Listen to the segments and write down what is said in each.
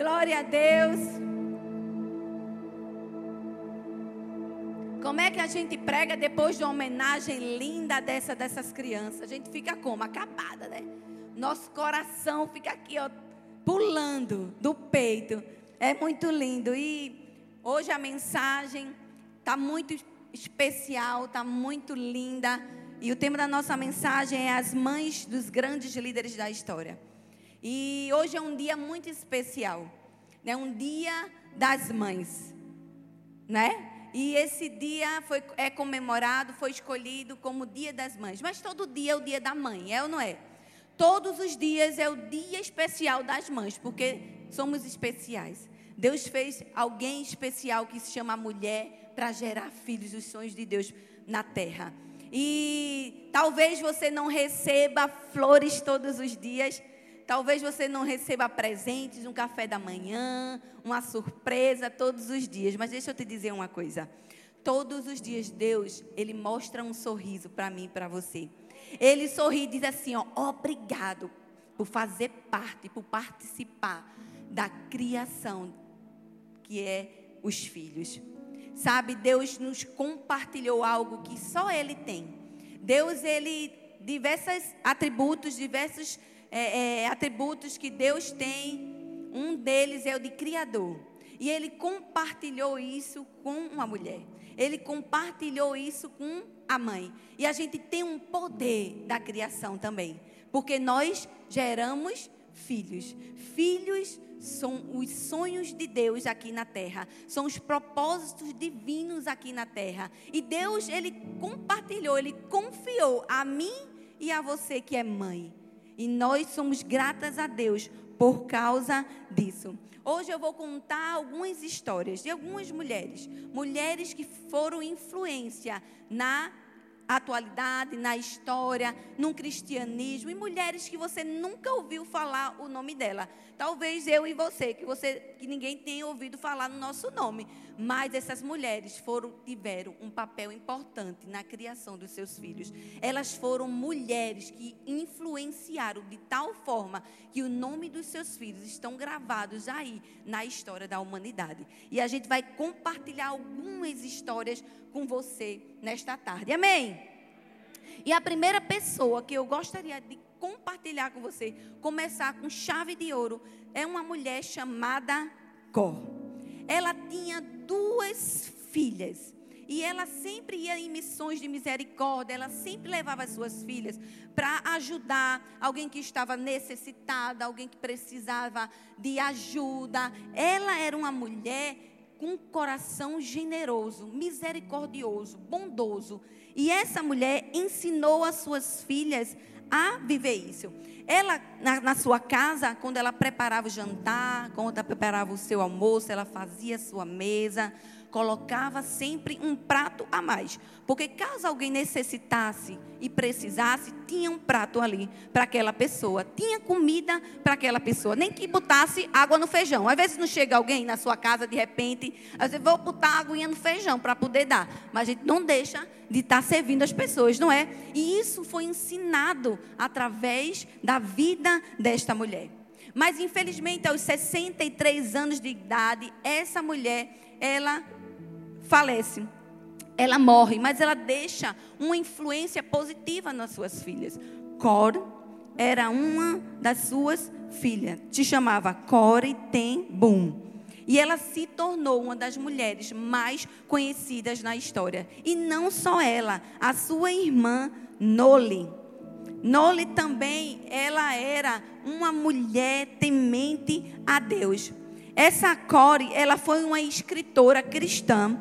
Glória a Deus. Como é que a gente prega depois de uma homenagem linda dessa dessas crianças? A gente fica como? Acabada, né? Nosso coração fica aqui, ó, pulando do peito. É muito lindo. E hoje a mensagem está muito especial, está muito linda. E o tema da nossa mensagem é as mães dos grandes líderes da história. E hoje é um dia muito especial, né? Um dia das mães, né? E esse dia foi, é comemorado, foi escolhido como Dia das Mães. Mas todo dia é o dia da mãe, é ou não é? Todos os dias é o dia especial das mães, porque somos especiais. Deus fez alguém especial que se chama mulher para gerar filhos, os sonhos de Deus na terra. E talvez você não receba flores todos os dias, talvez você não receba presentes, um café da manhã, uma surpresa todos os dias, mas deixa eu te dizer uma coisa. Todos os dias Deus, ele mostra um sorriso para mim e para você. Ele sorri e diz assim, ó, obrigado por fazer parte, por participar da criação que é os filhos. Sabe, Deus nos compartilhou algo que só Ele tem. Deus, Ele, diversos atributos, diversos é, é, atributos que Deus tem, um deles é o de Criador. E Ele compartilhou isso com uma mulher. Ele compartilhou isso com a mãe. E a gente tem um poder da criação também. Porque nós geramos filhos. Filhos são os sonhos de Deus aqui na terra, são os propósitos divinos aqui na terra. E Deus, ele compartilhou, ele confiou a mim e a você que é mãe. E nós somos gratas a Deus por causa disso. Hoje eu vou contar algumas histórias de algumas mulheres, mulheres que foram influência na atualidade, na história, no cristianismo, e mulheres que você nunca ouviu falar o nome dela. Talvez eu e você, que você que ninguém tenha ouvido falar no nosso nome, mas essas mulheres foram tiveram um papel importante na criação dos seus filhos. Elas foram mulheres que influenciaram de tal forma que o nome dos seus filhos estão gravados aí na história da humanidade. E a gente vai compartilhar algumas histórias com você nesta tarde. Amém? E a primeira pessoa que eu gostaria de compartilhar com você, começar com chave de ouro, é uma mulher chamada Cor. Ela tinha duas filhas. E ela sempre ia em missões de misericórdia, ela sempre levava as suas filhas para ajudar alguém que estava necessitada, alguém que precisava de ajuda. Ela era uma mulher com um coração generoso, misericordioso, bondoso. E essa mulher ensinou as suas filhas a viver isso. Ela, na, na, sua casa, quando ela preparava o jantar, quando ela preparava o seu almoço, ela fazia a sua mesa, colocava sempre um prato a mais. Porque caso alguém necessitasse e precisasse, tinha um prato ali para aquela pessoa. Tinha comida para aquela pessoa. Nem que botasse água no feijão. Às vezes não chega alguém na sua casa de repente, às vezes vou botar aguinha no feijão para poder dar. Mas a gente não deixa de estar tá servindo as pessoas, não é? E isso foi ensinado através da vida desta mulher. Mas infelizmente, aos 63 anos de idade, essa mulher, ela falece. Ela morre, mas ela deixa uma influência positiva nas suas filhas. Cor era uma das suas filhas. Se chamava Core Tem Boom. E ela se tornou uma das mulheres mais conhecidas na história. E não só ela, a sua irmã Noli. Noli também, ela era uma mulher temente a Deus. Essa Core, ela foi uma escritora cristã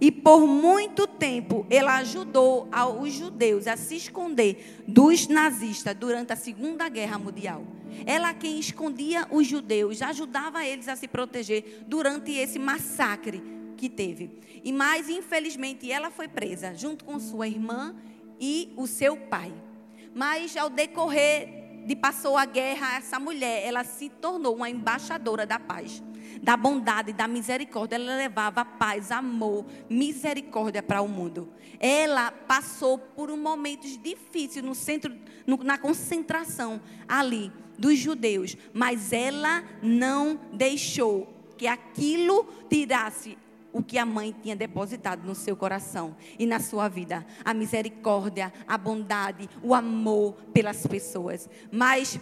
e por muito tempo ela ajudou os judeus a se esconder dos nazistas durante a Segunda Guerra Mundial. Ela quem escondia os judeus, ajudava eles a se proteger durante esse massacre que teve. E mais infelizmente ela foi presa junto com sua irmã e o seu pai. Mas ao decorrer de passou a guerra, essa mulher, ela se tornou uma embaixadora da paz, da bondade, da misericórdia. Ela levava paz, amor, misericórdia para o mundo. Ela passou por um momentos difíceis no centro, no, na concentração ali dos judeus, mas ela não deixou que aquilo tirasse o que a mãe tinha depositado no seu coração e na sua vida. A misericórdia, a bondade, o amor pelas pessoas. Mas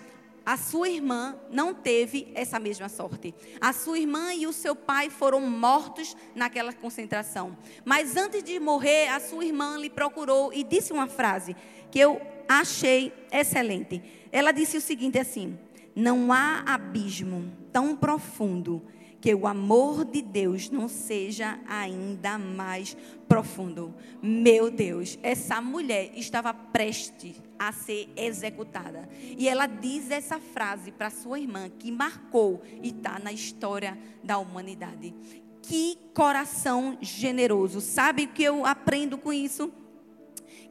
a sua irmã não teve essa mesma sorte. A sua irmã e o seu pai foram mortos naquela concentração. Mas antes de morrer, a sua irmã lhe procurou e disse uma frase que eu achei excelente. Ela disse o seguinte assim: Não há abismo tão profundo que o amor de Deus não seja ainda mais profundo. Meu Deus, essa mulher estava prestes a ser executada. E ela diz essa frase para sua irmã, que marcou e está na história da humanidade. Que coração generoso. Sabe o que eu aprendo com isso?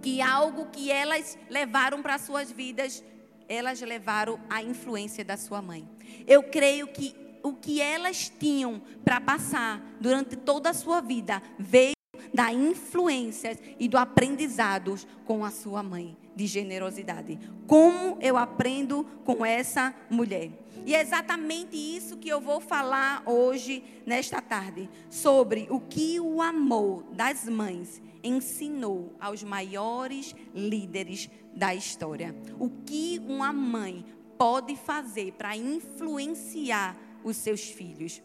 Que algo que elas levaram para suas vidas, elas levaram a influência da sua mãe. Eu creio que o que elas tinham para passar durante toda a sua vida veio da influência e do aprendizado com a sua mãe de generosidade. Como eu aprendo com essa mulher? E é exatamente isso que eu vou falar hoje, nesta tarde, sobre o que o amor das mães ensinou aos maiores líderes da história. O que uma mãe pode fazer para influenciar os seus filhos.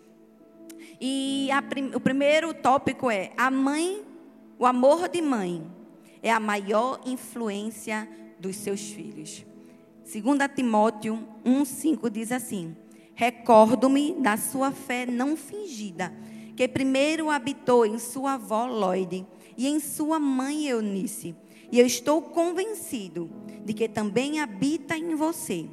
E o primeiro tópico é: a mãe, o amor de mãe é a maior influência dos seus filhos. 2 Timóteo 1,5 diz assim: Recordo-me da sua fé não fingida, que primeiro habitou em sua avó Lloyd e em sua mãe Eunice, e eu estou convencido de que também habita em você.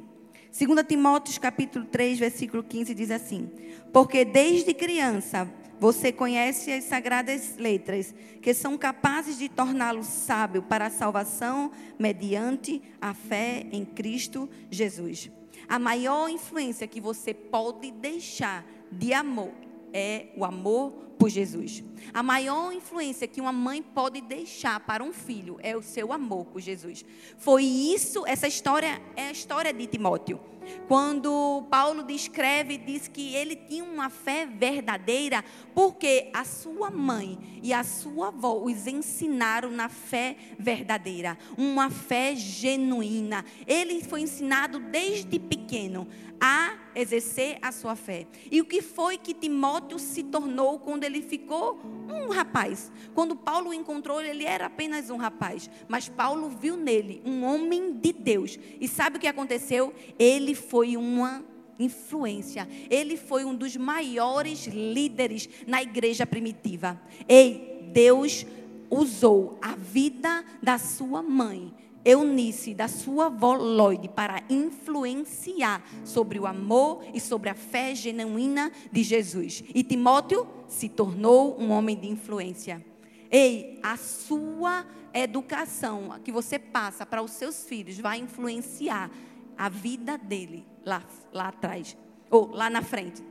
2 Timóteo capítulo 3, versículo 15 diz assim: Porque desde criança você conhece as sagradas letras, que são capazes de torná-lo sábio para a salvação mediante a fé em Cristo Jesus. A maior influência que você pode deixar de amor é o amor por Jesus. A maior influência que uma mãe pode deixar para um filho é o seu amor por Jesus. Foi isso, essa história é a história de Timóteo. Quando Paulo descreve, diz que ele tinha uma fé verdadeira, porque a sua mãe e a sua avó os ensinaram na fé verdadeira, uma fé genuína. Ele foi ensinado desde pequeno a exercer a sua fé. E o que foi que Timóteo se tornou quando ele ficou um rapaz? Quando Paulo o encontrou, ele era apenas um rapaz, mas Paulo viu nele um homem de Deus. E sabe o que aconteceu? Ele foi uma influência. Ele foi um dos maiores líderes na igreja primitiva. Ei, Deus usou a vida da sua mãe Eunice, da sua avó Lloyd, para influenciar sobre o amor e sobre a fé genuína de Jesus. E Timóteo se tornou um homem de influência. Ei, a sua educação que você passa para os seus filhos vai influenciar a vida dele lá, lá atrás, ou lá na frente.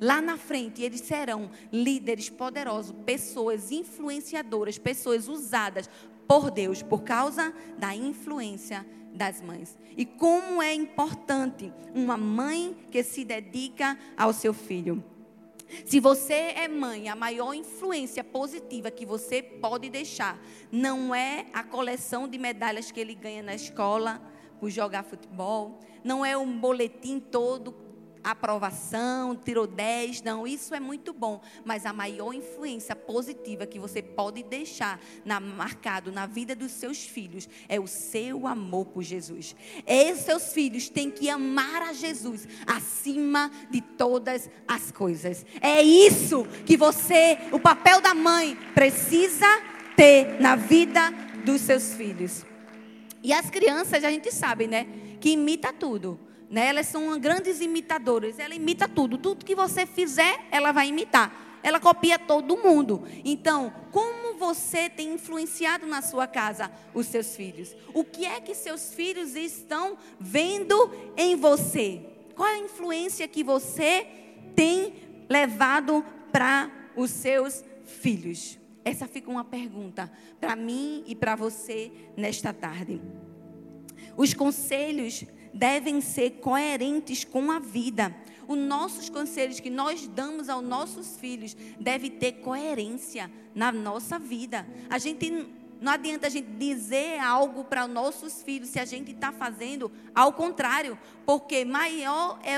Lá na frente, eles serão líderes poderosos, pessoas influenciadoras, pessoas usadas por Deus, por causa da influência das mães. E como é importante uma mãe que se dedica ao seu filho. Se você é mãe, a maior influência positiva que você pode deixar não é a coleção de medalhas que ele ganha na escola por jogar futebol, não é um boletim todo aprovação, tirou 10, não, isso é muito bom, mas a maior influência positiva que você pode deixar na, marcado na vida dos seus filhos é o seu amor por Jesus. E os seus filhos têm que amar a Jesus acima de todas as coisas. É isso que você, o papel da mãe, precisa ter na vida dos seus filhos. E as crianças, a gente sabe, né? Que imita tudo. Né? Elas são grandes imitadoras. Ela imita tudo. Tudo que você fizer, ela vai imitar. Ela copia todo mundo. Então, como você tem influenciado na sua casa os seus filhos? O que é que seus filhos estão vendo em você? Qual é a influência que você tem levado para os seus filhos? Essa fica uma pergunta para mim e para você nesta tarde. Os conselhos devem ser coerentes com a vida. Os nossos conselhos que nós damos aos nossos filhos devem ter coerência na nossa vida. A gente não adianta a gente dizer algo para os nossos filhos se a gente está fazendo ao contrário, porque maior é,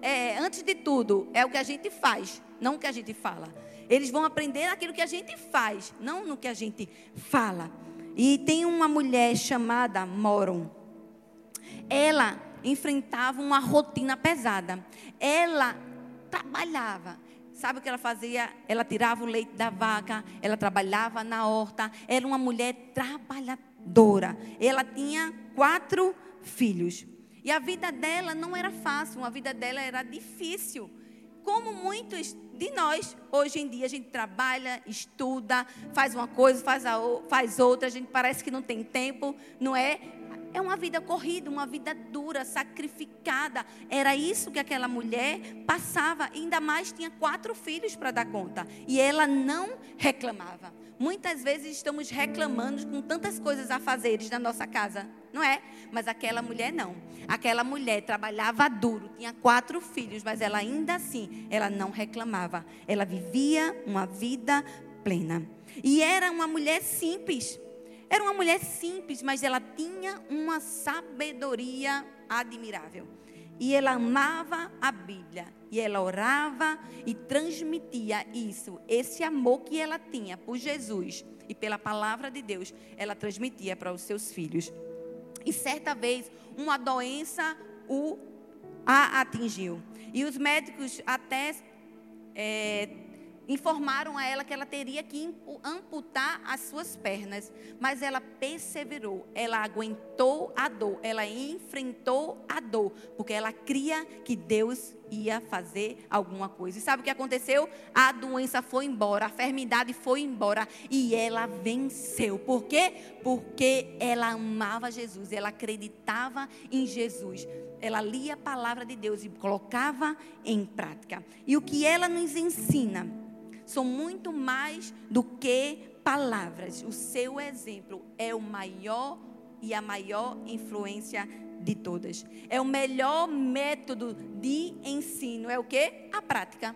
é, antes de tudo, é o que a gente faz, não o que a gente fala. Eles vão aprender aquilo que a gente faz, não no que a gente fala. E tem uma mulher chamada Moron ela enfrentava uma rotina pesada. Ela trabalhava. Sabe o que ela fazia? Ela tirava o leite da vaca, ela trabalhava na horta, era uma mulher trabalhadora. Ela tinha quatro filhos. E a vida dela não era fácil, a vida dela era difícil. Como muitos de nós, hoje em dia, a gente trabalha, estuda, faz uma coisa, faz, a, faz outra, a gente parece que não tem tempo, não é? É uma vida corrida, uma vida dura, sacrificada. Era isso que aquela mulher passava. Ainda mais tinha quatro filhos para dar conta. E ela não reclamava. Muitas vezes estamos reclamando com tantas coisas a fazeres na nossa casa, não é? Mas aquela mulher não. Aquela mulher trabalhava duro, tinha quatro filhos, mas ela ainda assim, ela não reclamava. Ela vivia uma vida plena. E era uma mulher simples. Era uma mulher simples, mas ela tinha uma sabedoria admirável. E ela amava a Bíblia. E ela orava e transmitia isso, esse amor que ela tinha por Jesus e pela palavra de Deus, ela transmitia para os seus filhos. E certa vez, uma doença o a atingiu. E os médicos até é, informaram a ela que ela teria que amputar as suas pernas, mas ela perseverou, ela aguentou a dor, ela enfrentou a dor, porque ela cria que Deus ia fazer alguma coisa. E sabe o que aconteceu? A doença foi embora, a enfermidade foi embora e ela venceu. Por quê? Porque ela amava Jesus, ela acreditava em Jesus. Ela lia a palavra de Deus e colocava em prática. E o que ela nos ensina? São muito mais do que palavras. O seu exemplo é o maior e a maior influência de todas. É o melhor método de ensino. É o que? A prática.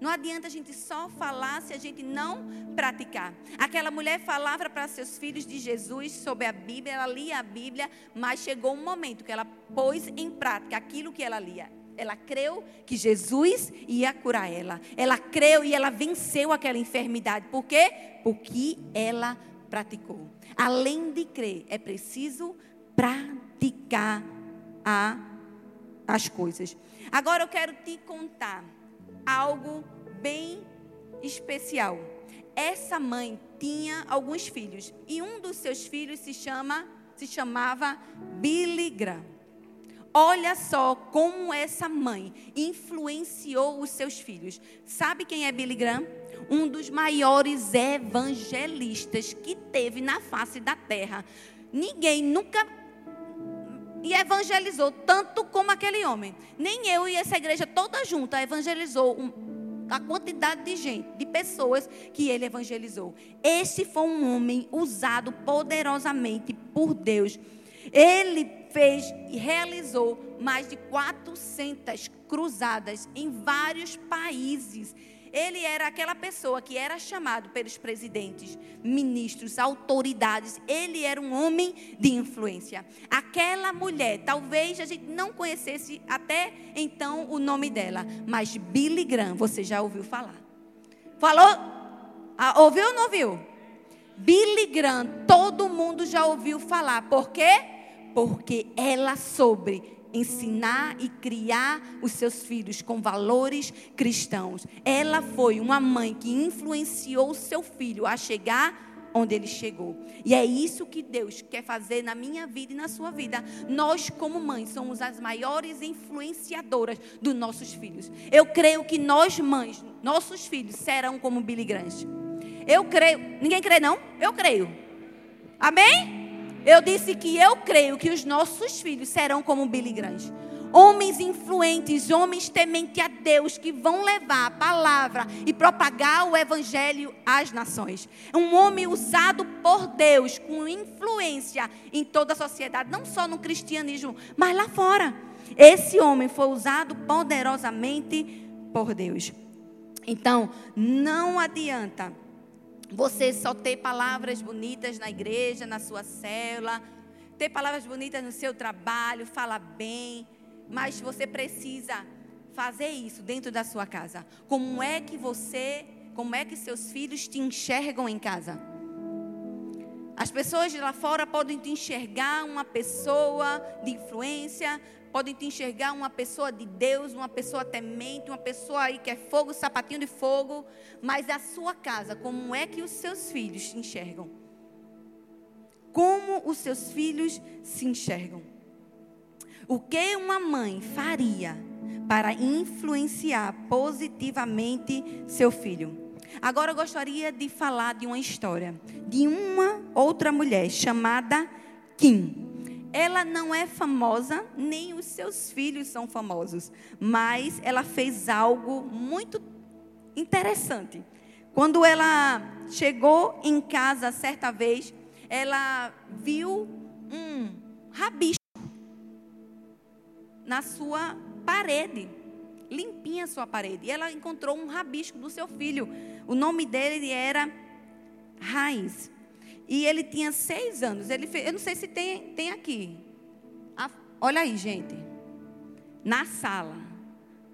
Não adianta a gente só falar se a gente não praticar. Aquela mulher falava para seus filhos de Jesus sobre a Bíblia, ela lia a Bíblia, mas chegou um momento que ela pôs em prática aquilo que ela lia. Ela creu que Jesus ia curar ela. Ela creu e ela venceu aquela enfermidade. Por quê? Porque ela praticou. Além de crer, é preciso praticar a, as coisas. Agora eu quero te contar algo bem especial. Essa mãe tinha alguns filhos e um dos seus filhos se chama se chamava Billy Graham. Olha só como essa mãe influenciou os seus filhos. Sabe quem é Billy Graham? Um dos maiores evangelistas que teve na face da terra. Ninguém nunca e evangelizou tanto como aquele homem. Nem eu e essa igreja toda junta evangelizou um, a quantidade de gente, de pessoas que ele evangelizou. Esse foi um homem usado poderosamente por Deus. Ele fez e realizou mais de 400 cruzadas em vários países. Ele era aquela pessoa que era chamado pelos presidentes, ministros, autoridades. Ele era um homem de influência. Aquela mulher, talvez a gente não conhecesse até então o nome dela, mas Billy Graham, você já ouviu falar? Falou? Ah, ouviu ou não ouviu? Billy Graham, todo mundo já ouviu falar. Por quê? Porque ela soube ensinar e criar os seus filhos com valores cristãos. Ela foi uma mãe que influenciou o seu filho a chegar onde ele chegou. E é isso que Deus quer fazer na minha vida e na sua vida. Nós, como mães, somos as maiores influenciadoras dos nossos filhos. Eu creio que nós, mães, nossos filhos serão como Billy Graham. Eu creio. Ninguém crê, não? Eu creio. Amém? Eu disse que eu creio que os nossos filhos serão como Billy Grande. Homens influentes, homens temente a Deus, que vão levar a palavra e propagar o evangelho às nações. Um homem usado por Deus, com influência em toda a sociedade, não só no cristianismo, mas lá fora. Esse homem foi usado poderosamente por Deus. Então, não adianta você só ter palavras bonitas na igreja, na sua célula, ter palavras bonitas no seu trabalho, falar bem, mas você precisa fazer isso dentro da sua casa. Como é que você, como é que seus filhos te enxergam em casa? As pessoas de lá fora podem te enxergar uma pessoa de influência, podem te enxergar uma pessoa de Deus, uma pessoa temente, uma pessoa aí que é fogo, sapatinho de fogo, mas a sua casa, como é que os seus filhos te enxergam? Como os seus filhos se enxergam? O que uma mãe faria para influenciar positivamente seu filho? Agora eu gostaria de falar de uma história de uma outra mulher chamada Kim. Ela não é famosa, nem os seus filhos são famosos, mas ela fez algo muito interessante. Quando ela chegou em casa certa vez, ela viu um rabisco na sua parede, limpinha a sua parede. E ela encontrou um rabisco do seu filho. O nome dele era Raiz. E ele tinha seis anos. Ele fez, eu não sei se tem, tem aqui. A, olha aí, gente. Na sala.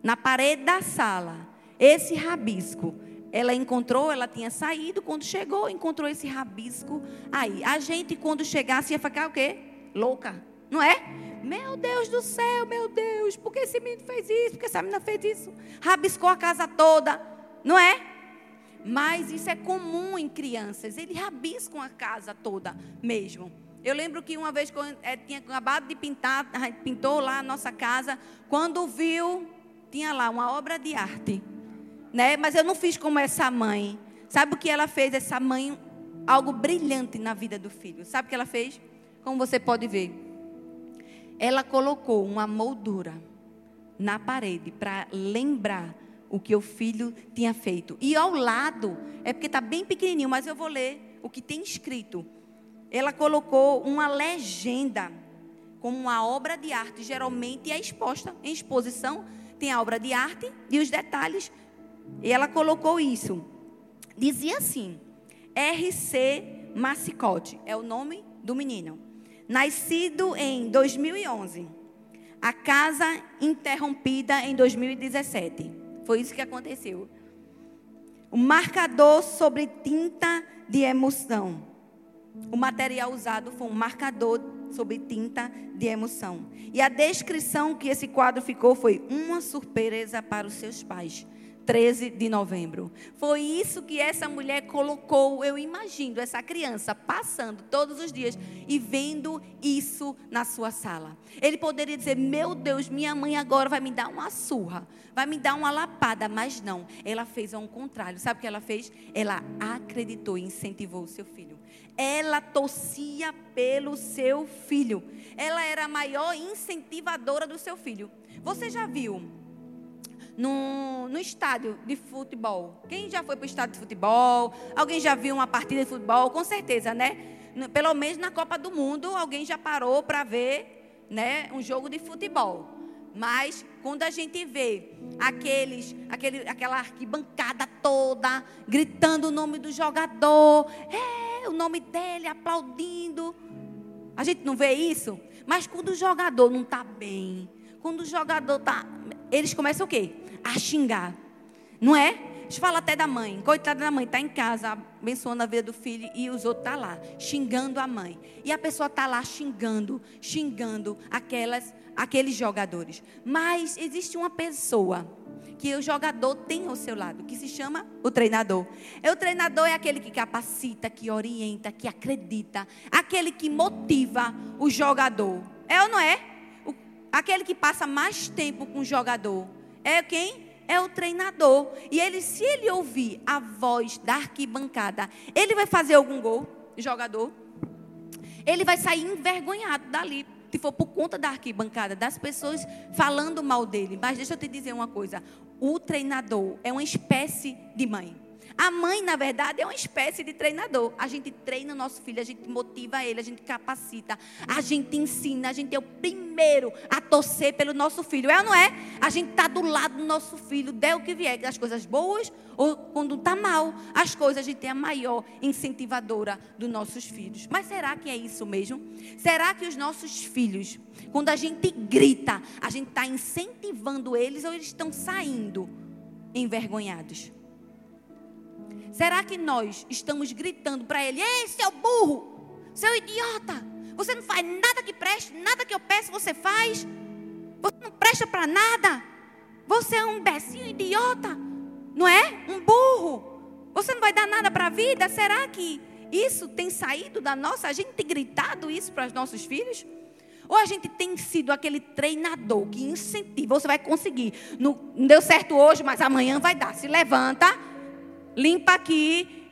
Na parede da sala. Esse rabisco. Ela encontrou, ela tinha saído. Quando chegou, encontrou esse rabisco. Aí, a gente, quando chegasse, ia ficar o quê? Louca. Não é? Meu Deus do céu, meu Deus. Por que esse menino fez isso? Por que essa menina fez isso? Rabiscou a casa toda. Não é? Mas isso é comum em crianças. Eles rabiscam a casa toda mesmo. Eu lembro que uma vez, quando é, tinha acabado de pintar, pintou lá a nossa casa. Quando viu, tinha lá uma obra de arte. Né? Mas eu não fiz como essa mãe. Sabe o que ela fez? Essa mãe, algo brilhante na vida do filho. Sabe o que ela fez? Como você pode ver. Ela colocou uma moldura na parede para lembrar o que o filho tinha feito. E ao lado, é porque está bem pequenininho, mas eu vou ler o que tem escrito. Ela colocou uma legenda como uma obra de arte, geralmente é exposta em exposição, tem a obra de arte e os detalhes. E ela colocou isso. Dizia assim: RC Massicote é o nome do menino. Nascido em 2011. A casa interrompida em 2017. Foi isso que aconteceu. O marcador sobre tinta de emoção. O material usado foi um marcador sobre tinta de emoção. E a descrição que esse quadro ficou foi uma surpresa para os seus pais. 13 de novembro. Foi isso que essa mulher colocou. Eu imagino essa criança passando todos os dias e vendo isso na sua sala. Ele poderia dizer: Meu Deus, minha mãe agora vai me dar uma surra, vai me dar uma lapada. Mas não, ela fez ao contrário. Sabe o que ela fez? Ela acreditou e incentivou o seu filho. Ela torcia pelo seu filho. Ela era a maior incentivadora do seu filho. Você já viu? No, estádio de futebol. Quem já foi para o estádio de futebol? Alguém já viu uma partida de futebol? Com certeza, né? Pelo menos na Copa do Mundo, alguém já parou para ver né, um jogo de futebol. Mas quando a gente vê aqueles, aquele, aquela arquibancada toda gritando o nome do jogador, é, o nome dele, aplaudindo. A gente não vê isso? Mas quando o jogador não está bem, quando o jogador está. Eles começam o quê? A xingar. Não é? Eles falam até da mãe. Coitada da mãe, está em casa, abençoando a vida do filho, e os outros estão tá lá, xingando a mãe. E a pessoa está lá xingando, xingando aquelas, aqueles jogadores. Mas existe uma pessoa que o jogador tem ao seu lado, que se chama o treinador. E o treinador é aquele que capacita, que orienta, que acredita, aquele que motiva o jogador. É ou não é? O, aquele que passa mais tempo com o jogador é quem? é o treinador. E ele, se ele ouvir a voz da arquibancada, ele vai fazer algum gol, jogador? Ele vai sair envergonhado dali, se for por conta da arquibancada, das pessoas falando mal dele. Mas deixa eu te dizer uma coisa: o treinador é uma espécie de mãe. A mãe, na verdade, é uma espécie de treinador. A gente treina o nosso filho, a gente motiva ele, a gente capacita, a gente ensina, a gente é o primeiro a torcer pelo nosso filho. É ou não é? A gente está do lado do nosso filho, der o que vier, as coisas boas ou quando está mal, as coisas, a gente é a maior incentivadora dos nossos filhos. Mas será que é isso mesmo? Será que os nossos filhos, quando a gente grita, a gente está incentivando eles ou eles estão saindo envergonhados? Será que nós estamos gritando para ele: Ei, seu burro, seu idiota, você não faz nada que preste, nada que eu peço você faz, você não presta para nada, você é um becinho idiota, não é? Um burro, você não vai dar nada para a vida? Será que isso tem saído da nossa? A gente tem gritado isso para os nossos filhos? Ou a gente tem sido aquele treinador que incentiva, você vai conseguir. Não, não deu certo hoje, mas amanhã vai dar. Se levanta limpa aqui,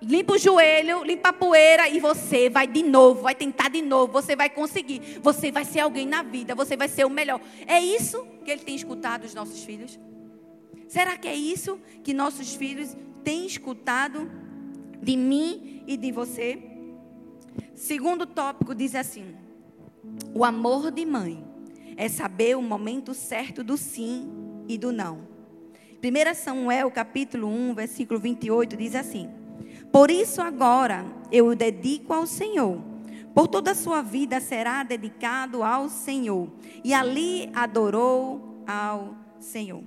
limpa o joelho, limpa a poeira e você vai de novo, vai tentar de novo, você vai conseguir. Você vai ser alguém na vida, você vai ser o melhor. É isso que ele tem escutado dos nossos filhos? Será que é isso que nossos filhos têm escutado de mim e de você? Segundo tópico diz assim: o amor de mãe é saber o momento certo do sim e do não. 1 Samuel capítulo 1, versículo 28 diz assim: Por isso agora eu o dedico ao Senhor. Por toda a sua vida será dedicado ao Senhor. E ali adorou ao Senhor.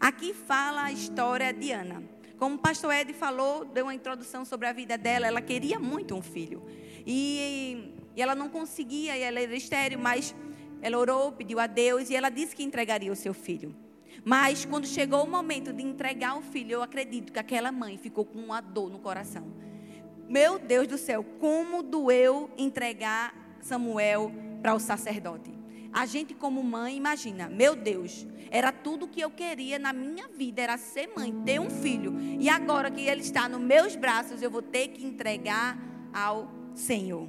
Aqui fala a história de Ana. Como o pastor Ed falou, deu uma introdução sobre a vida dela. Ela queria muito um filho. E, e ela não conseguia, e ela era estéreo, mas ela orou, pediu a Deus e ela disse que entregaria o seu filho. Mas quando chegou o momento de entregar o filho, eu acredito que aquela mãe ficou com uma dor no coração. Meu Deus do céu, como doeu entregar Samuel para o sacerdote. A gente, como mãe, imagina, meu Deus, era tudo que eu queria na minha vida, era ser mãe, ter um filho. E agora que ele está nos meus braços, eu vou ter que entregar ao Senhor.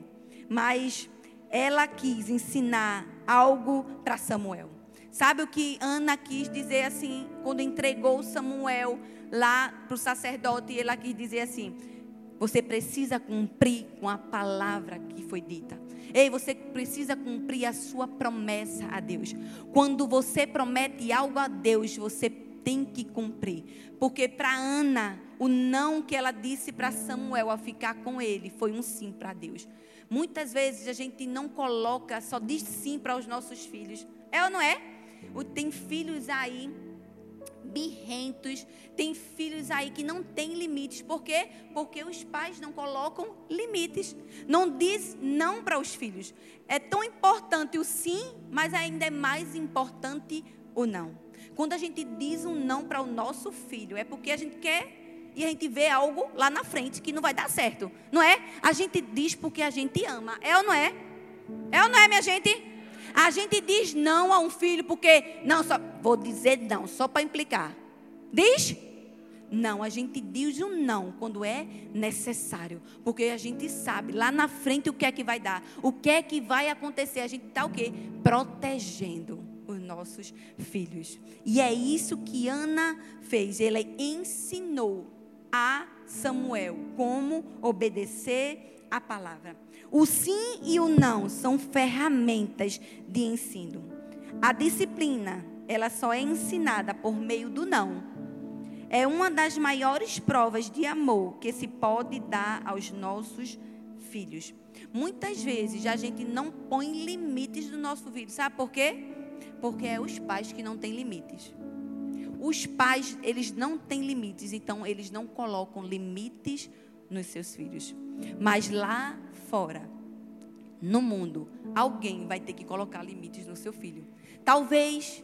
Mas ela quis ensinar algo para Samuel. Sabe o que Ana quis dizer assim, quando entregou Samuel lá para o sacerdote, ela quis dizer assim: você precisa cumprir com a palavra que foi dita. Ei, você precisa cumprir a sua promessa a Deus. Quando você promete algo a Deus, você tem que cumprir. Porque para Ana, o não que ela disse para Samuel a ficar com ele foi um sim para Deus. Muitas vezes a gente não coloca, só diz sim para os nossos filhos. É ou não é? Tem filhos aí birrentos, tem filhos aí que não têm limites. Por quê? Porque os pais não colocam limites. Não diz não para os filhos. É tão importante o sim, mas ainda é mais importante o não. Quando a gente diz um não para o nosso filho, é porque a gente quer e a gente vê algo lá na frente que não vai dar certo. Não é? A gente diz porque a gente ama. É ou não é? É ou não é, minha gente? A gente diz não a um filho porque não só vou dizer não só para implicar. Diz? Não, a gente diz um não quando é necessário, porque a gente sabe lá na frente o que é que vai dar, o que é que vai acontecer. A gente está o quê? Protegendo os nossos filhos. E é isso que Ana fez. Ela ensinou a Samuel como obedecer a palavra. O sim e o não são ferramentas de ensino. A disciplina, ela só é ensinada por meio do não. É uma das maiores provas de amor que se pode dar aos nossos filhos. Muitas vezes a gente não põe limites no nosso filho. Sabe por quê? Porque é os pais que não têm limites. Os pais, eles não têm limites, então eles não colocam limites nos seus filhos. Mas lá fora, no mundo, alguém vai ter que colocar limites no seu filho. Talvez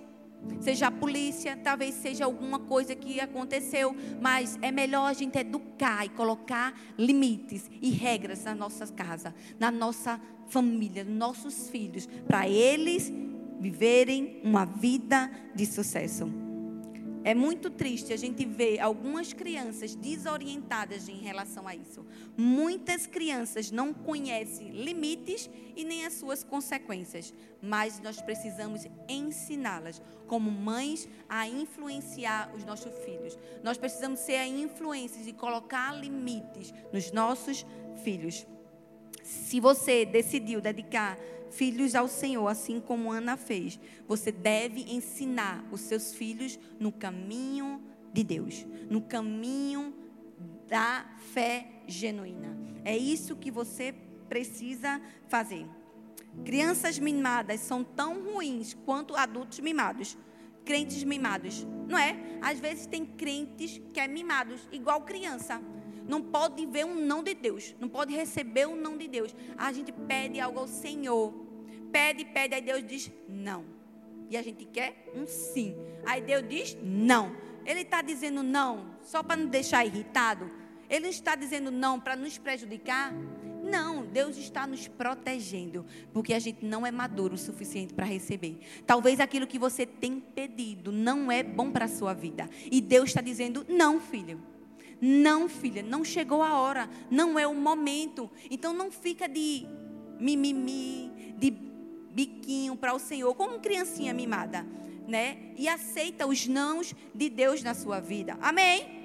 seja a polícia, talvez seja alguma coisa que aconteceu, mas é melhor a gente educar e colocar limites e regras na nossa casa, na nossa família, nos nossos filhos, para eles viverem uma vida de sucesso. É muito triste a gente ver algumas crianças desorientadas em relação a isso. Muitas crianças não conhecem limites e nem as suas consequências, mas nós precisamos ensiná-las como mães a influenciar os nossos filhos. Nós precisamos ser a influência e colocar limites nos nossos filhos. Se você decidiu dedicar filhos ao Senhor, assim como Ana fez. Você deve ensinar os seus filhos no caminho de Deus, no caminho da fé genuína. É isso que você precisa fazer. Crianças mimadas são tão ruins quanto adultos mimados. Crentes mimados, não é? Às vezes tem crentes que é mimados, igual criança. Não pode ver um não de Deus, não pode receber um não de Deus. A gente pede algo ao Senhor pede, pede, aí Deus diz não. E a gente quer um sim. Aí Deus diz não. Ele está dizendo não só para nos deixar irritado? Ele está dizendo não para nos prejudicar? Não, Deus está nos protegendo, porque a gente não é maduro o suficiente para receber. Talvez aquilo que você tem pedido não é bom para a sua vida. E Deus está dizendo: não, filho. Não, filha, não chegou a hora, não é o momento. Então não fica de mimimi, de biquinho para o Senhor, como criancinha mimada, né? E aceita os nãos de Deus na sua vida. Amém?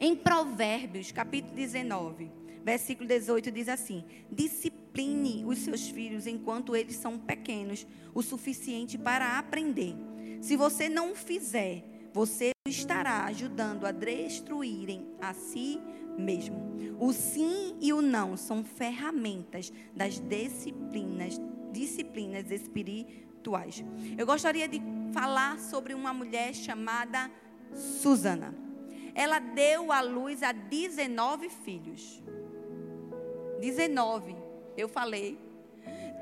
Em Provérbios, capítulo 19, versículo 18 diz assim: Discipline os seus filhos enquanto eles são pequenos, o suficiente para aprender. Se você não o fizer, você estará ajudando a destruírem a si mesmo. O sim e o não são ferramentas das disciplinas disciplinas espirituais. Eu gostaria de falar sobre uma mulher chamada Susana. Ela deu à luz a 19 filhos. 19, eu falei.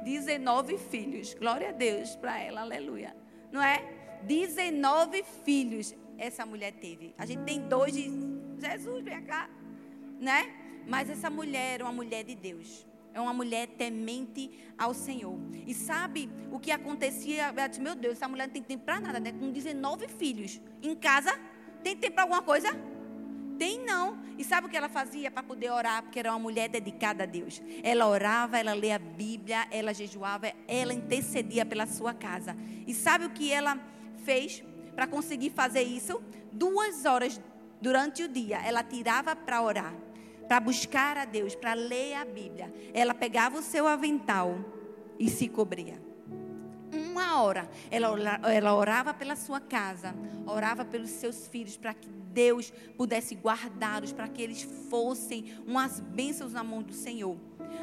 19 filhos. Glória a Deus para ela, aleluia. Não é? 19 filhos essa mulher teve. A gente tem dois de Jesus, vem cá, né? Mas essa mulher era uma mulher de Deus é uma mulher temente ao Senhor. E sabe o que acontecia? Ela disse, meu Deus, essa mulher não tem tempo para nada, né? Com 19 filhos. Em casa, tem tempo para alguma coisa? Tem não. E sabe o que ela fazia para poder orar? Porque era uma mulher dedicada a Deus. Ela orava, ela lia a Bíblia, ela jejuava, ela intercedia pela sua casa. E sabe o que ela fez para conseguir fazer isso? Duas horas durante o dia, ela tirava para orar para buscar a Deus, para ler a Bíblia, ela pegava o seu avental e se cobria. Uma hora, ela, ela orava pela sua casa, orava pelos seus filhos, para que Deus pudesse guardá-los, para que eles fossem umas bênçãos na mão do Senhor.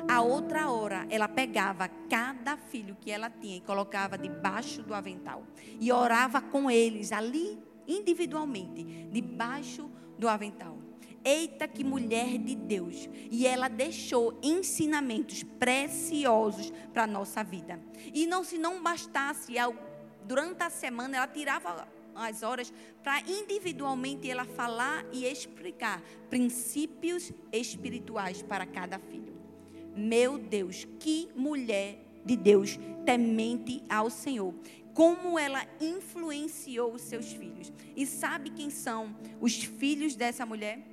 A outra hora, ela pegava cada filho que ela tinha e colocava debaixo do avental. E orava com eles ali, individualmente, debaixo do avental. Eita, que mulher de Deus! E ela deixou ensinamentos preciosos para a nossa vida. E não se não bastasse, durante a semana ela tirava as horas para individualmente ela falar e explicar princípios espirituais para cada filho. Meu Deus, que mulher de Deus temente ao Senhor. Como ela influenciou os seus filhos. E sabe quem são os filhos dessa mulher?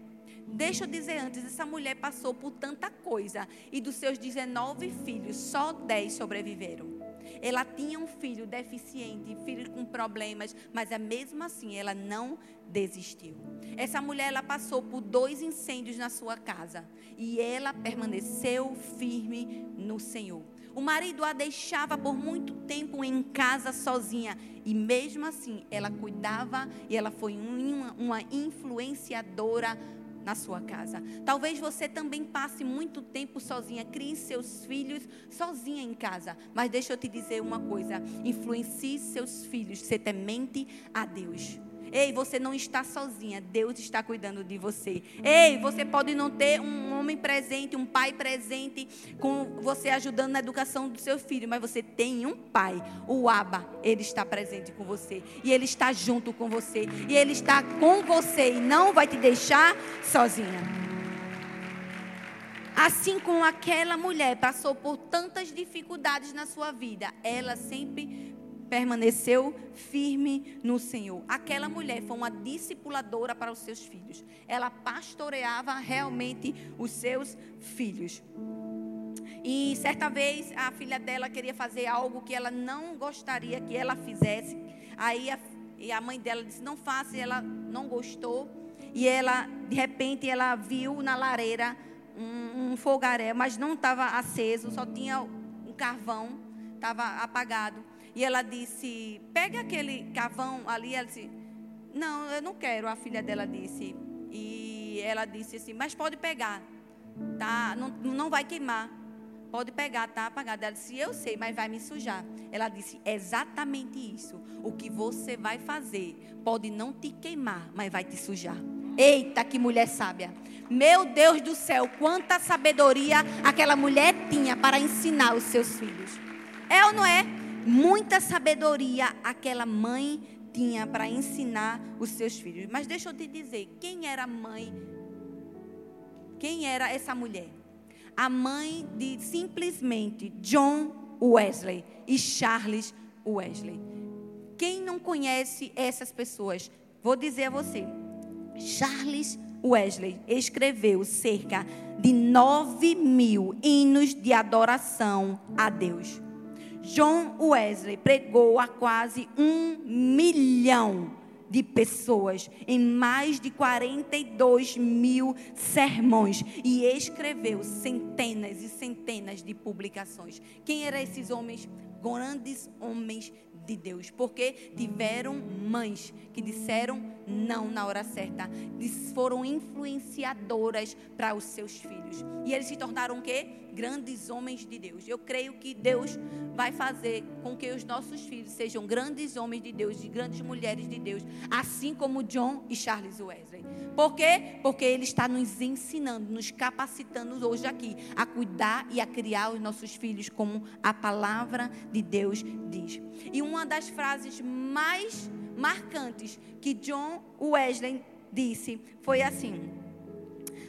Deixa eu dizer antes, essa mulher passou por tanta coisa e dos seus 19 filhos, só 10 sobreviveram. Ela tinha um filho deficiente, filho com problemas, mas mesmo assim ela não desistiu. Essa mulher ela passou por dois incêndios na sua casa e ela permaneceu firme no Senhor. O marido a deixava por muito tempo em casa sozinha. E mesmo assim, ela cuidava e ela foi uma, uma influenciadora na sua casa. Talvez você também passe muito tempo sozinha, crie seus filhos sozinha em casa. Mas deixa eu te dizer uma coisa: influencie seus filhos, ser temente a Deus. Ei, você não está sozinha, Deus está cuidando de você. Ei, você pode não ter um homem presente, um pai presente, com você ajudando na educação do seu filho, mas você tem um pai, o Aba, ele está presente com você, e ele está junto com você, e ele está com você e não vai te deixar sozinha. Assim como aquela mulher passou por tantas dificuldades na sua vida, ela sempre permaneceu firme no Senhor. Aquela mulher foi uma discipuladora para os seus filhos. Ela pastoreava realmente os seus filhos. E certa vez a filha dela queria fazer algo que ela não gostaria que ela fizesse. Aí a, e a mãe dela disse: Não faça, e ela não gostou. E ela, de repente, ela viu na lareira um, um mas não estava aceso, só tinha um carvão, estava apagado. E ela disse: Pega aquele carvão ali. Ela disse: Não, eu não quero. A filha dela disse. E ela disse assim: Mas pode pegar, tá? Não, não vai queimar. Pode pegar, tá apagado. Ela disse: Eu sei, mas vai me sujar. Ela disse: Exatamente isso. O que você vai fazer pode não te queimar, mas vai te sujar. Eita, que mulher sábia. Meu Deus do céu, quanta sabedoria aquela mulher tinha para ensinar os seus filhos. É ou não é? Muita sabedoria aquela mãe tinha para ensinar os seus filhos. Mas deixa eu te dizer, quem era a mãe? Quem era essa mulher? a mãe de simplesmente John Wesley e Charles Wesley. Quem não conhece essas pessoas? Vou dizer a você. Charles Wesley escreveu cerca de 9 mil hinos de adoração a Deus. John Wesley pregou a quase um milhão de pessoas em mais de 42 mil sermões e escreveu centenas e centenas de publicações. Quem eram esses homens? Grandes homens de Deus, porque tiveram mães que disseram não na hora certa, foram influenciadoras para os seus filhos. E eles se tornaram o quê? Grandes homens de Deus. Eu creio que Deus vai fazer com que os nossos filhos sejam grandes homens de Deus e grandes mulheres de Deus, assim como John e Charles Wesley. Por quê? Porque ele está nos ensinando, nos capacitando hoje aqui a cuidar e a criar os nossos filhos como a palavra de Deus diz. E uma das frases mais marcantes que John Wesley disse foi assim: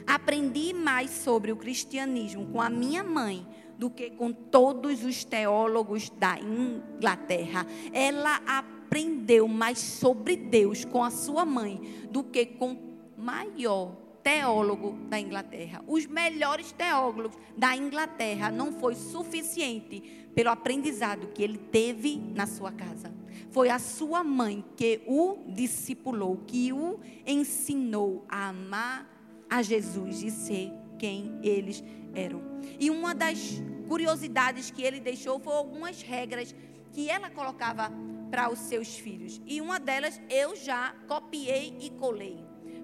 Aprendi mais sobre o cristianismo com a minha mãe do que com todos os teólogos da Inglaterra. Ela aprendeu mais sobre Deus com a sua mãe do que com o maior teólogo da Inglaterra. Os melhores teólogos da Inglaterra não foi suficiente pelo aprendizado que ele teve na sua casa. Foi a sua mãe que o discipulou, que o ensinou a amar a Jesus e ser quem eles eram. E uma das curiosidades que ele deixou foi algumas regras que ela colocava para os seus filhos. E uma delas eu já copiei e colei.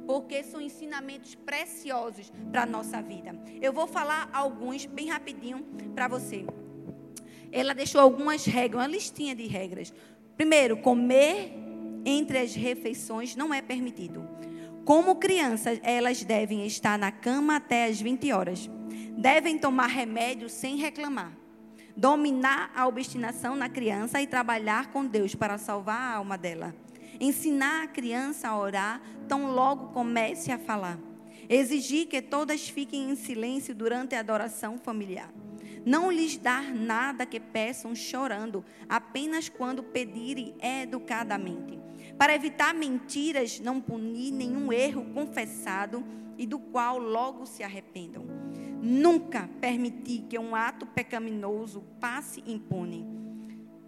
Porque são ensinamentos preciosos para a nossa vida. Eu vou falar alguns bem rapidinho para você. Ela deixou algumas regras, uma listinha de regras. Primeiro, comer entre as refeições não é permitido. Como crianças, elas devem estar na cama até as 20 horas. Devem tomar remédio sem reclamar. Dominar a obstinação na criança e trabalhar com Deus para salvar a alma dela. Ensinar a criança a orar tão logo comece a falar. Exigir que todas fiquem em silêncio durante a adoração familiar não lhes dar nada que peçam chorando, apenas quando pedirem educadamente. Para evitar mentiras, não punir nenhum erro confessado e do qual logo se arrependam. Nunca permitir que um ato pecaminoso passe impune.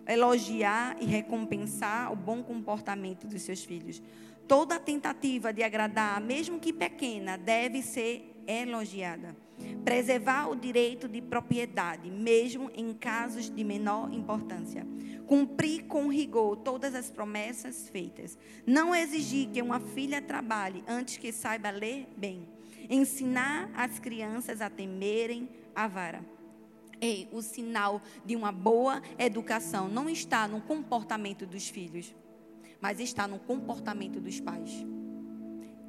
Elogiar e recompensar o bom comportamento dos seus filhos. Toda tentativa de agradar, mesmo que pequena, deve ser elogiada. Preservar o direito de propriedade, mesmo em casos de menor importância. Cumprir com rigor todas as promessas feitas. Não exigir que uma filha trabalhe antes que saiba ler bem. Ensinar as crianças a temerem a vara. Ei, o sinal de uma boa educação não está no comportamento dos filhos, mas está no comportamento dos pais.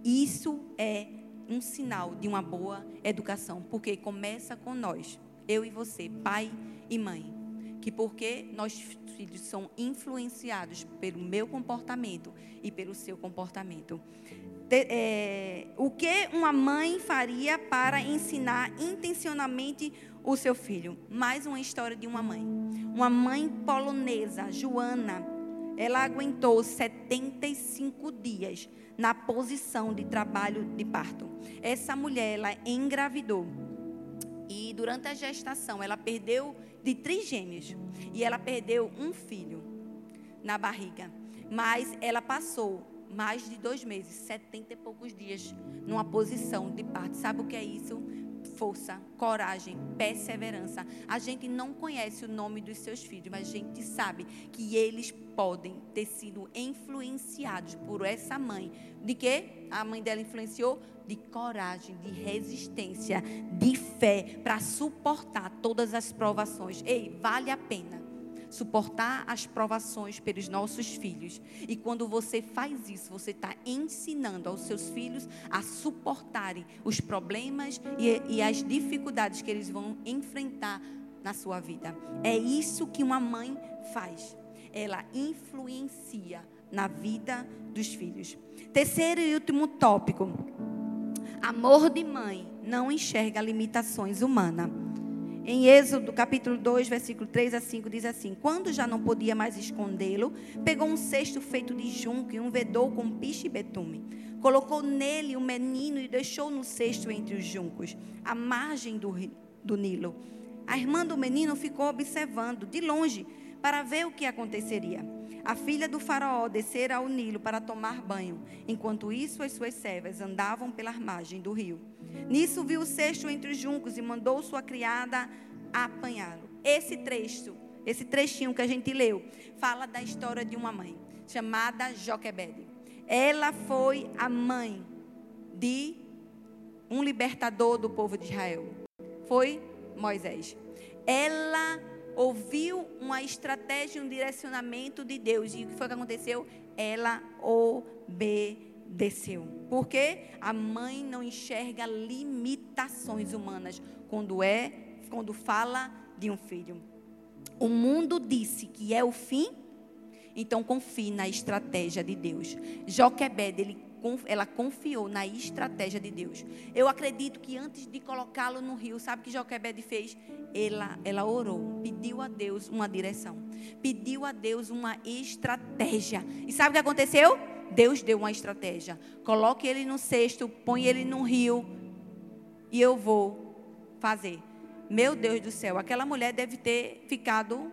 Isso é um sinal de uma boa educação, porque começa com nós, eu e você, pai e mãe. Que porque nós filhos são influenciados pelo meu comportamento e pelo seu comportamento. é, o que uma mãe faria para ensinar intencionalmente o seu filho? Mais uma história de uma mãe. Uma mãe polonesa, Joana ela aguentou 75 dias na posição de trabalho de parto. Essa mulher, ela engravidou. E durante a gestação, ela perdeu de trigêmeos. E ela perdeu um filho na barriga. Mas ela passou mais de dois meses, setenta e poucos dias, numa posição de parto. Sabe o que é isso? Força, coragem, perseverança. A gente não conhece o nome dos seus filhos, mas a gente sabe que eles podem ter sido influenciados por essa mãe. De que a mãe dela influenciou? De coragem, de resistência, de fé, para suportar todas as provações. Ei, vale a pena suportar as provações pelos nossos filhos. E quando você faz isso, você está ensinando aos seus filhos a suportarem os problemas e, e as dificuldades que eles vão enfrentar na sua vida. É isso que uma mãe faz. Ela influencia na vida dos filhos. Terceiro e último tópico. Amor de mãe não enxerga limitações humanas. Em Êxodo capítulo 2, versículo 3 a 5, diz assim: Quando já não podia mais escondê-lo, pegou um cesto feito de junco e um vedor com piche e betume. Colocou nele o menino e deixou no cesto entre os juncos, à margem do, do Nilo. A irmã do menino ficou observando de longe para ver o que aconteceria. A filha do faraó descera ao Nilo para tomar banho. Enquanto isso, as suas servas andavam pela margem do rio. Nisso viu o cesto entre os juncos e mandou sua criada apanhá-lo. Esse trecho, esse trechinho que a gente leu, fala da história de uma mãe chamada Joquebede. Ela foi a mãe de um libertador do povo de Israel. Foi Moisés. Ela ouviu uma estratégia, um direcionamento de Deus. E o que foi que aconteceu? Ela obedeceu. Porque a mãe não enxerga limitações humanas quando é, quando fala de um filho. O mundo disse que é o fim, então confie na estratégia de Deus. Joquebed, ele ela confiou na estratégia de Deus. Eu acredito que antes de colocá-lo no rio, sabe o que Joquebed fez? Ela, ela orou, pediu a Deus uma direção, pediu a Deus uma estratégia. E sabe o que aconteceu? Deus deu uma estratégia. Coloque ele no cesto, põe ele no rio e eu vou fazer. Meu Deus do céu, aquela mulher deve ter ficado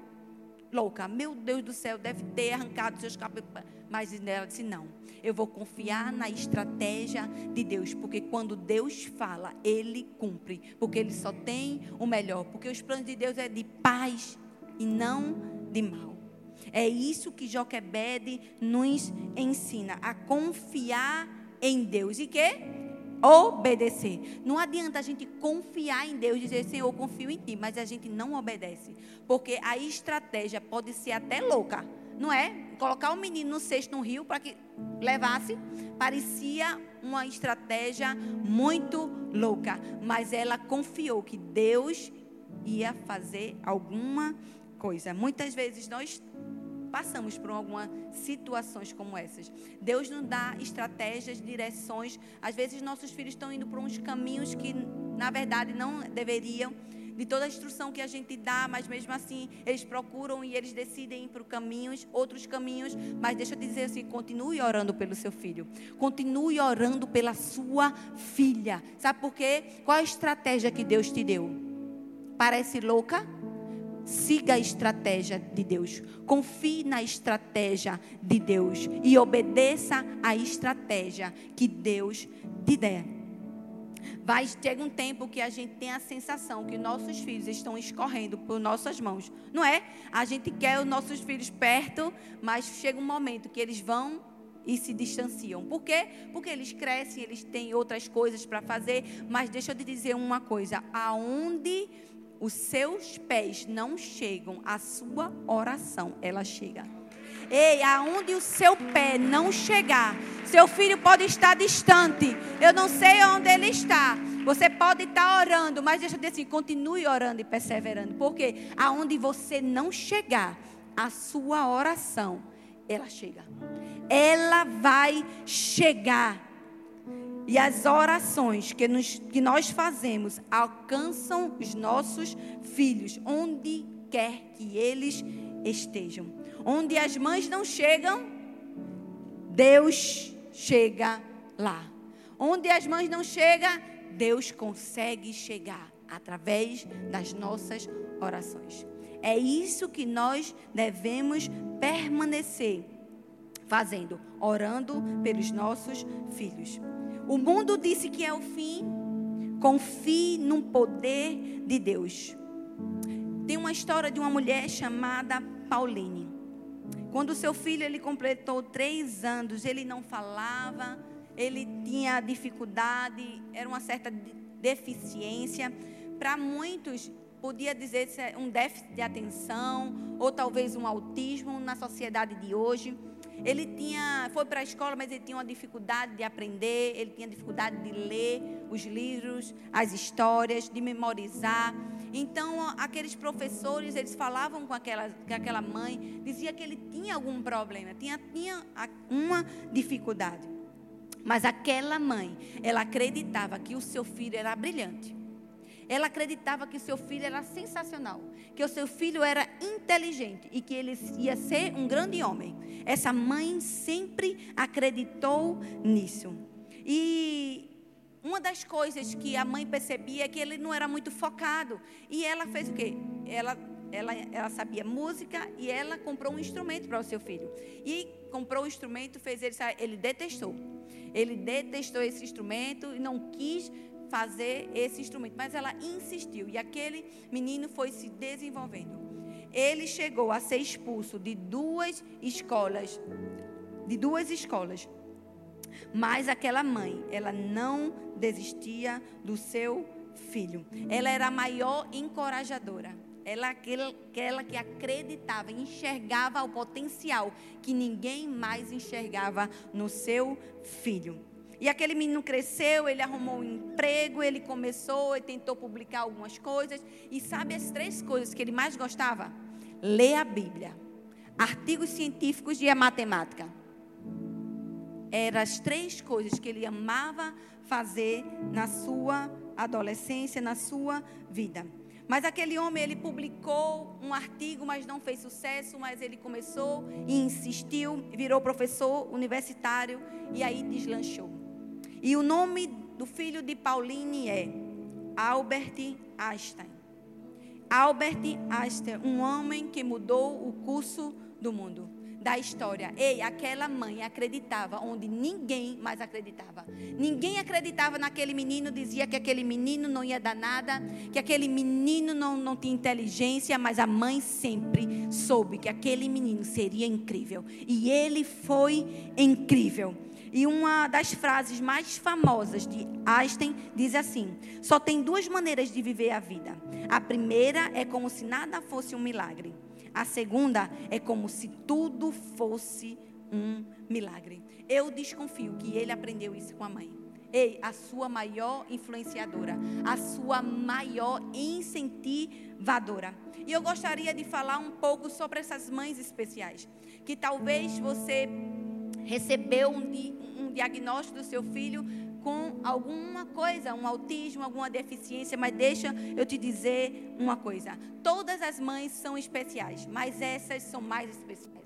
louca. Meu Deus do céu, deve ter arrancado seus cabelos. Mas ela disse: não, eu vou confiar na estratégia de Deus, porque quando Deus fala, Ele cumpre, porque Ele só tem o melhor, porque os planos de Deus é de paz e não de mal. É isso que Joquebede nos ensina, a confiar em Deus. E que? Obedecer. Não adianta a gente confiar em Deus, dizer, Senhor, confio em Ti, mas a gente não obedece. Porque a estratégia pode ser até louca, não é? Colocar o menino no cesto no rio para que levasse, parecia uma estratégia muito louca. Mas ela confiou que Deus ia fazer alguma coisa. Muitas vezes nós passamos por algumas situações como essas. Deus nos dá estratégias, direções. Às vezes nossos filhos estão indo por uns caminhos que, na verdade, não deveriam. De toda a instrução que a gente dá, mas mesmo assim eles procuram e eles decidem ir por caminhos, outros caminhos. Mas deixa eu dizer assim: continue orando pelo seu filho, continue orando pela sua filha. Sabe por quê? Qual a estratégia que Deus te deu? Parece louca? Siga a estratégia de Deus. Confie na estratégia de Deus. E obedeça a estratégia que Deus te der. Vai ter um tempo que a gente tem a sensação que nossos filhos estão escorrendo por nossas mãos. Não é? A gente quer os nossos filhos perto, mas chega um momento que eles vão e se distanciam. Por quê? Porque eles crescem, eles têm outras coisas para fazer. Mas deixa eu te dizer uma coisa: aonde os seus pés não chegam, a sua oração, ela chega. Ei, aonde o seu pé não chegar, seu filho pode estar distante. Eu não sei onde ele está. Você pode estar orando, mas deixa eu dizer assim, continue orando e perseverando. Porque aonde você não chegar, a sua oração, ela chega. Ela vai chegar. E as orações que, nos, que nós fazemos alcançam os nossos filhos, onde quer que eles estejam. Onde as mães não chegam, Deus chega lá. Onde as mães não chegam, Deus consegue chegar através das nossas orações. É isso que nós devemos permanecer fazendo, orando pelos nossos filhos. O mundo disse que é o fim. Confie no poder de Deus. Tem uma história de uma mulher chamada Pauline. Quando seu filho ele completou três anos, ele não falava, ele tinha dificuldade, era uma certa deficiência. Para muitos, podia dizer é um déficit de atenção ou talvez um autismo na sociedade de hoje. Ele tinha, foi para a escola, mas ele tinha uma dificuldade de aprender, ele tinha dificuldade de ler os livros, as histórias, de memorizar. Então, aqueles professores, eles falavam com aquela, com aquela mãe, dizia que ele tinha algum problema, tinha, tinha uma dificuldade. Mas aquela mãe, ela acreditava que o seu filho era brilhante. Ela acreditava que seu filho era sensacional, que o seu filho era inteligente e que ele ia ser um grande homem. Essa mãe sempre acreditou nisso. E uma das coisas que a mãe percebia é que ele não era muito focado. E ela fez o quê? Ela, ela, ela sabia música e ela comprou um instrumento para o seu filho. E comprou o um instrumento, fez ele, ele detestou. Ele detestou esse instrumento e não quis fazer esse instrumento, mas ela insistiu e aquele menino foi se desenvolvendo. Ele chegou a ser expulso de duas escolas, de duas escolas. Mas aquela mãe, ela não desistia do seu filho. Ela era a maior encorajadora. Ela aquela, aquela que acreditava, enxergava o potencial que ninguém mais enxergava no seu filho. E aquele menino cresceu, ele arrumou um emprego, ele começou e tentou publicar algumas coisas. E sabe as três coisas que ele mais gostava? Ler a Bíblia, artigos científicos e a matemática. Eram as três coisas que ele amava fazer na sua adolescência, na sua vida. Mas aquele homem, ele publicou um artigo, mas não fez sucesso, mas ele começou e insistiu, virou professor universitário e aí deslanchou. E o nome do filho de Pauline é Albert Einstein. Albert Einstein, um homem que mudou o curso do mundo, da história. Ei, aquela mãe acreditava onde ninguém mais acreditava. Ninguém acreditava naquele menino, dizia que aquele menino não ia dar nada, que aquele menino não, não tinha inteligência, mas a mãe sempre soube que aquele menino seria incrível. E ele foi incrível. E uma das frases mais famosas de Einstein diz assim: só tem duas maneiras de viver a vida. A primeira é como se nada fosse um milagre. A segunda é como se tudo fosse um milagre. Eu desconfio que ele aprendeu isso com a mãe. Ei, a sua maior influenciadora, a sua maior incentivadora. E eu gostaria de falar um pouco sobre essas mães especiais, que talvez você recebeu um, um diagnóstico do seu filho com alguma coisa, um autismo, alguma deficiência, mas deixa eu te dizer uma coisa: todas as mães são especiais, mas essas são mais especiais.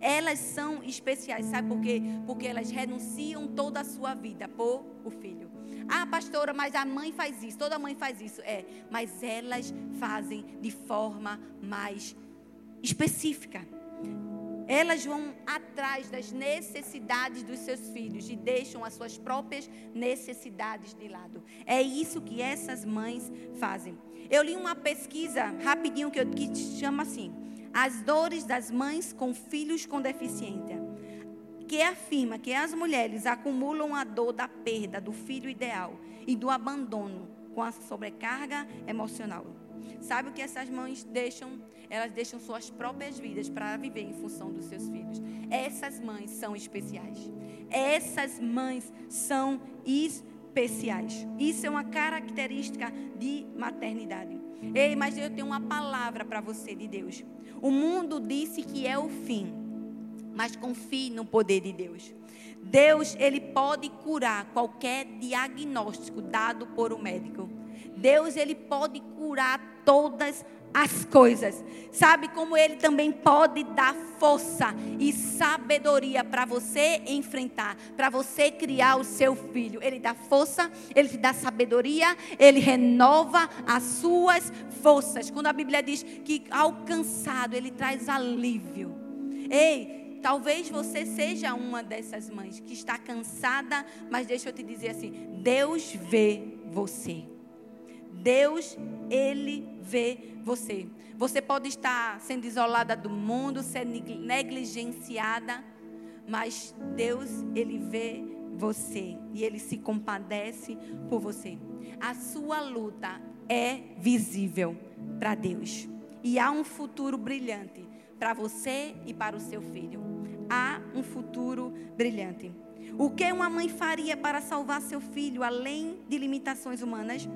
Elas são especiais, sabe por quê? Porque elas renunciam toda a sua vida por o filho. Ah, pastora, mas a mãe faz isso, toda mãe faz isso. É, mas elas fazem de forma mais específica. Elas vão atrás das necessidades dos seus filhos e deixam as suas próprias necessidades de lado. É isso que essas mães fazem. Eu li uma pesquisa rapidinho que, eu, que chama assim: As dores das mães com filhos com deficiência. Que afirma que as mulheres acumulam a dor da perda do filho ideal e do abandono com a sobrecarga emocional. Sabe o que essas mães deixam? Elas deixam suas próprias vidas para viver em função dos seus filhos. Essas mães são especiais. Essas mães são especiais. Isso é uma característica de maternidade. Ei, mas eu tenho uma palavra para você de Deus. O mundo disse que é o fim, mas confie no poder de Deus. Deus, ele pode curar qualquer diagnóstico dado por um médico. Deus, ele pode curar todas as coisas. Sabe como Ele também pode dar força e sabedoria para você enfrentar, para você criar o seu filho. Ele dá força, Ele te dá sabedoria, Ele renova as suas forças. Quando a Bíblia diz que alcançado, Ele traz alívio. Ei, talvez você seja uma dessas mães que está cansada, mas deixa eu te dizer assim: Deus vê você. Deus, Ele vê você. Você pode estar sendo isolada do mundo, ser negligenciada, mas Deus, Ele vê você e Ele se compadece por você. A sua luta é visível para Deus. E há um futuro brilhante para você e para o seu filho. Há um futuro brilhante. O que uma mãe faria para salvar seu filho, além de limitações humanas?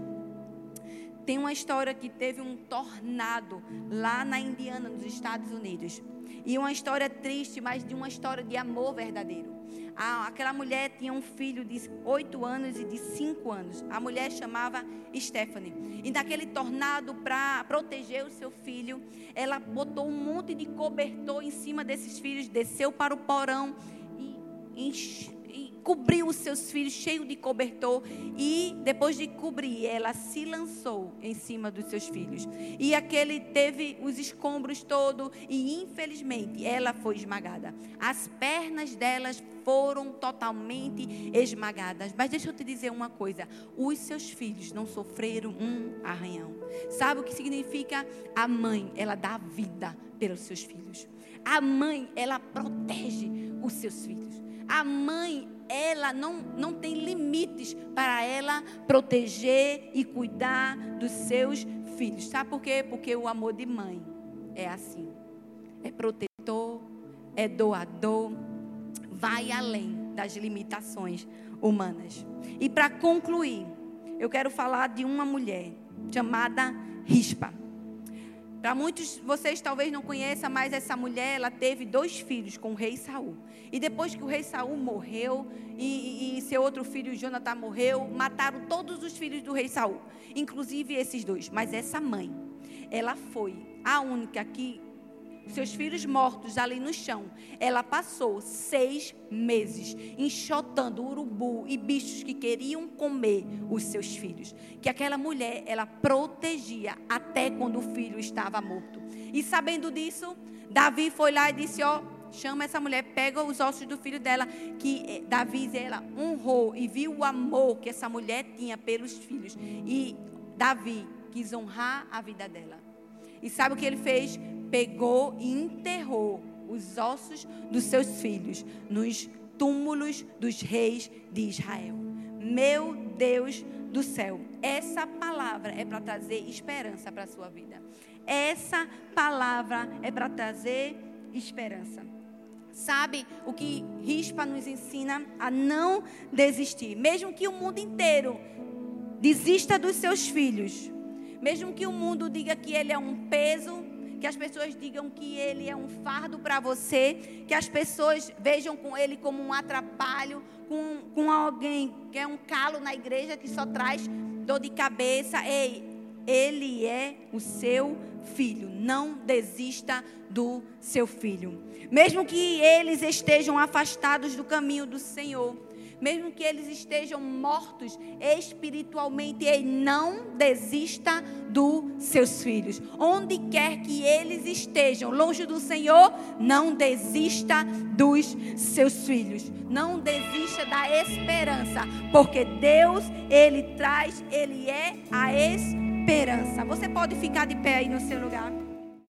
Tem uma história que teve um tornado lá na Indiana, nos Estados Unidos. E uma história triste, mas de uma história de amor verdadeiro. Ah, aquela mulher tinha um filho de 8 anos e de 5 anos. A mulher chamava Stephanie. E naquele tornado, para proteger o seu filho, ela botou um monte de cobertor em cima desses filhos, desceu para o porão e encheu cobriu os seus filhos cheio de cobertor e depois de cobrir, ela se lançou em cima dos seus filhos. E aquele teve os escombros todo e infelizmente ela foi esmagada. As pernas delas foram totalmente esmagadas. Mas deixa eu te dizer uma coisa: os seus filhos não sofreram um arranhão. Sabe o que significa? A mãe, ela dá vida pelos seus filhos. A mãe, ela protege os seus filhos. A mãe, ela não, não tem limites para ela proteger e cuidar dos seus filhos. Sabe por quê? Porque o amor de mãe é assim. É protetor, é doador, vai além das limitações humanas. E para concluir, eu quero falar de uma mulher chamada Rispa. Para muitos, vocês talvez não conheçam, mas essa mulher, ela teve dois filhos com o rei Saul. E depois que o rei Saul morreu e, e, e seu outro filho, Jonathan, morreu, mataram todos os filhos do rei Saul, inclusive esses dois. Mas essa mãe, ela foi a única que seus filhos mortos ali no chão. Ela passou seis meses enxotando urubu e bichos que queriam comer os seus filhos. Que aquela mulher, ela protegia até quando o filho estava morto. E sabendo disso, Davi foi lá e disse: Ó, chama essa mulher, pega os ossos do filho dela. Que eh, Davi, ela honrou e viu o amor que essa mulher tinha pelos filhos. E Davi quis honrar a vida dela. E sabe o que ele fez? Pegou e enterrou os ossos dos seus filhos nos túmulos dos reis de Israel. Meu Deus do céu, essa palavra é para trazer esperança para a sua vida. Essa palavra é para trazer esperança. Sabe o que Rispa nos ensina a não desistir, mesmo que o mundo inteiro desista dos seus filhos, mesmo que o mundo diga que ele é um peso, que as pessoas digam que ele é um fardo para você, que as pessoas vejam com ele como um atrapalho, com, com alguém que é um calo na igreja que só traz dor de cabeça. Ei, ele é o seu filho. Não desista do seu filho. Mesmo que eles estejam afastados do caminho do Senhor mesmo que eles estejam mortos espiritualmente, e não desista dos seus filhos. Onde quer que eles estejam, longe do Senhor, não desista dos seus filhos. Não desista da esperança, porque Deus, ele traz, ele é a esperança. Você pode ficar de pé aí no seu lugar.